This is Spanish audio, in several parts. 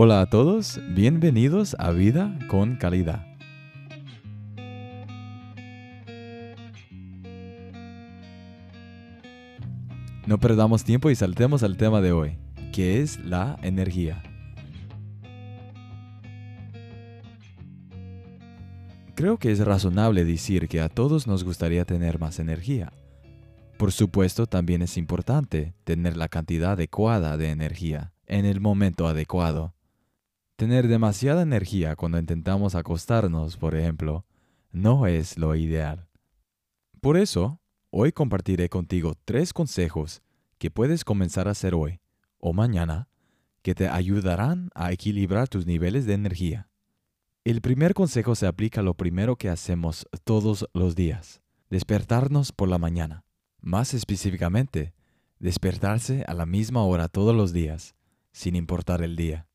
Hola a todos, bienvenidos a Vida con Calidad. No perdamos tiempo y saltemos al tema de hoy, que es la energía. Creo que es razonable decir que a todos nos gustaría tener más energía. Por supuesto, también es importante tener la cantidad adecuada de energía en el momento adecuado. Tener demasiada energía cuando intentamos acostarnos, por ejemplo, no es lo ideal. Por eso, hoy compartiré contigo tres consejos que puedes comenzar a hacer hoy o mañana que te ayudarán a equilibrar tus niveles de energía. El primer consejo se aplica a lo primero que hacemos todos los días, despertarnos por la mañana. Más específicamente, despertarse a la misma hora todos los días, sin importar el día.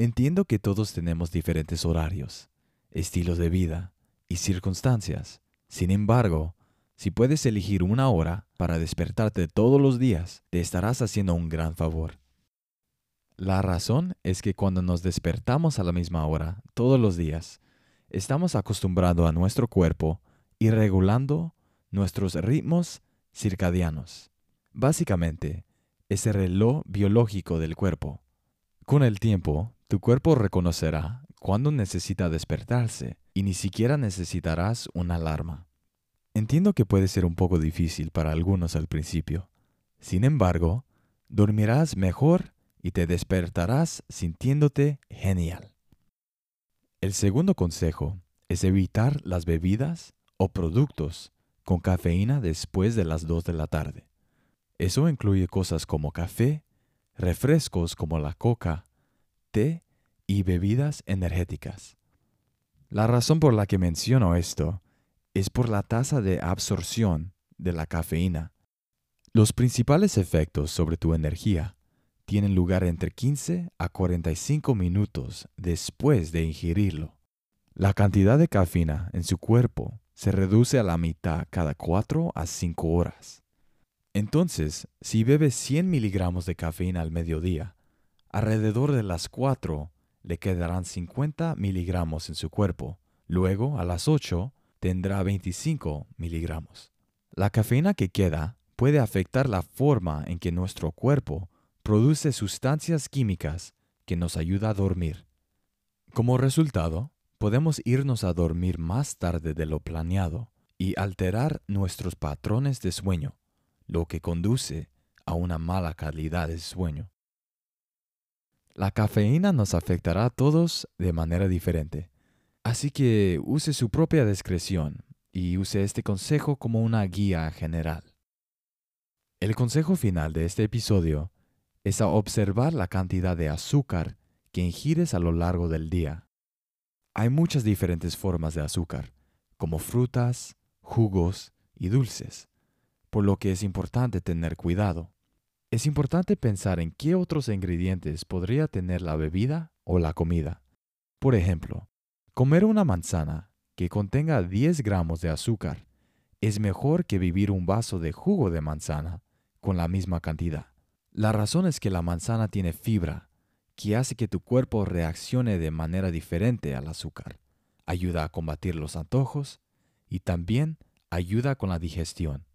Entiendo que todos tenemos diferentes horarios, estilos de vida y circunstancias. Sin embargo, si puedes elegir una hora para despertarte todos los días, te estarás haciendo un gran favor. La razón es que cuando nos despertamos a la misma hora todos los días, estamos acostumbrando a nuestro cuerpo y regulando nuestros ritmos circadianos. Básicamente, es el reloj biológico del cuerpo. Con el tiempo, tu cuerpo reconocerá cuándo necesita despertarse y ni siquiera necesitarás una alarma. Entiendo que puede ser un poco difícil para algunos al principio. Sin embargo, dormirás mejor y te despertarás sintiéndote genial. El segundo consejo es evitar las bebidas o productos con cafeína después de las 2 de la tarde. Eso incluye cosas como café, refrescos como la coca, té y bebidas energéticas. La razón por la que menciono esto es por la tasa de absorción de la cafeína. Los principales efectos sobre tu energía tienen lugar entre 15 a 45 minutos después de ingerirlo. La cantidad de cafeína en su cuerpo se reduce a la mitad cada 4 a 5 horas. Entonces, si bebes 100 miligramos de cafeína al mediodía, alrededor de las 4 le quedarán 50 miligramos en su cuerpo. Luego, a las 8, tendrá 25 miligramos. La cafeína que queda puede afectar la forma en que nuestro cuerpo produce sustancias químicas que nos ayuda a dormir. Como resultado, podemos irnos a dormir más tarde de lo planeado y alterar nuestros patrones de sueño, lo que conduce a una mala calidad de sueño. La cafeína nos afectará a todos de manera diferente, así que use su propia discreción y use este consejo como una guía general. El consejo final de este episodio es a observar la cantidad de azúcar que ingieres a lo largo del día. Hay muchas diferentes formas de azúcar, como frutas, jugos y dulces, por lo que es importante tener cuidado. Es importante pensar en qué otros ingredientes podría tener la bebida o la comida. Por ejemplo, comer una manzana que contenga 10 gramos de azúcar es mejor que vivir un vaso de jugo de manzana con la misma cantidad. La razón es que la manzana tiene fibra, que hace que tu cuerpo reaccione de manera diferente al azúcar. Ayuda a combatir los antojos y también ayuda con la digestión.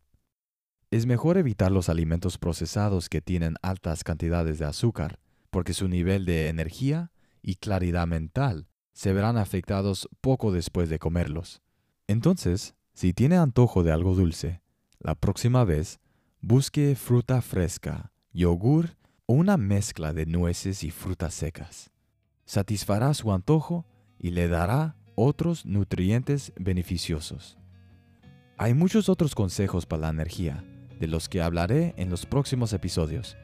Es mejor evitar los alimentos procesados que tienen altas cantidades de azúcar, porque su nivel de energía y claridad mental se verán afectados poco después de comerlos. Entonces, si tiene antojo de algo dulce, la próxima vez busque fruta fresca, yogur o una mezcla de nueces y frutas secas. Satisfará su antojo y le dará otros nutrientes beneficiosos. Hay muchos otros consejos para la energía, de los que hablaré en los próximos episodios.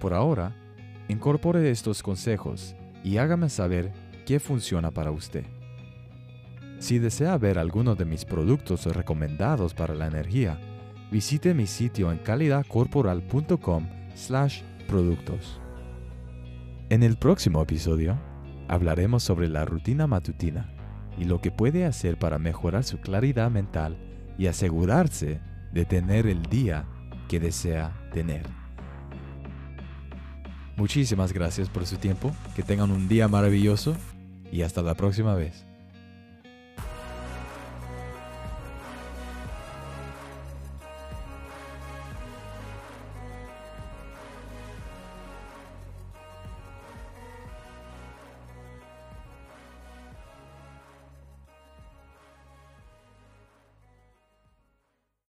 Por ahora, incorpore estos consejos y hágame saber qué funciona para usted. Si desea ver alguno de mis productos recomendados para la energía, visite mi sitio en calidadcorporal.com slash productos. En el próximo episodio, hablaremos sobre la rutina matutina y lo que puede hacer para mejorar su claridad mental y asegurarse de tener el día que desea tener. Muchísimas gracias por su tiempo, que tengan un día maravilloso y hasta la próxima vez.